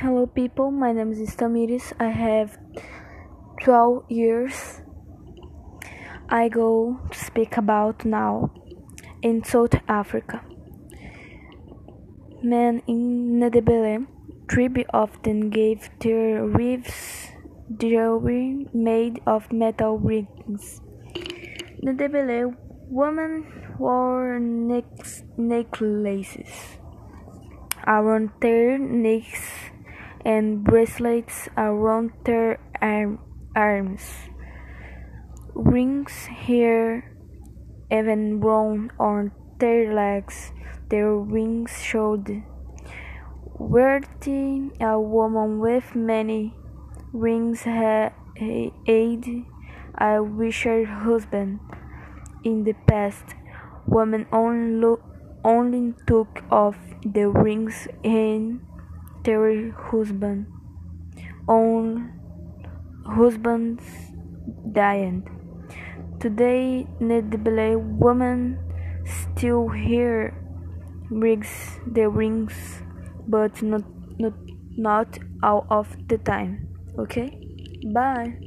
Hello, people. My name is Tamiris. I have 12 years. I go to speak about now in South Africa. Men in Ndebele tribe often gave their wives jewelry made of metal rings. Ndebele women wore necklaces around their necks and bracelets around their arms. Rings here, even worn on their legs, their rings showed worthy a woman with many rings had a richer husband. In the past, women only, only took off the rings in their husband own husbands died. Today, Ndebele women still wear rings, the rings, but not, not, not all of the time. Okay? Bye.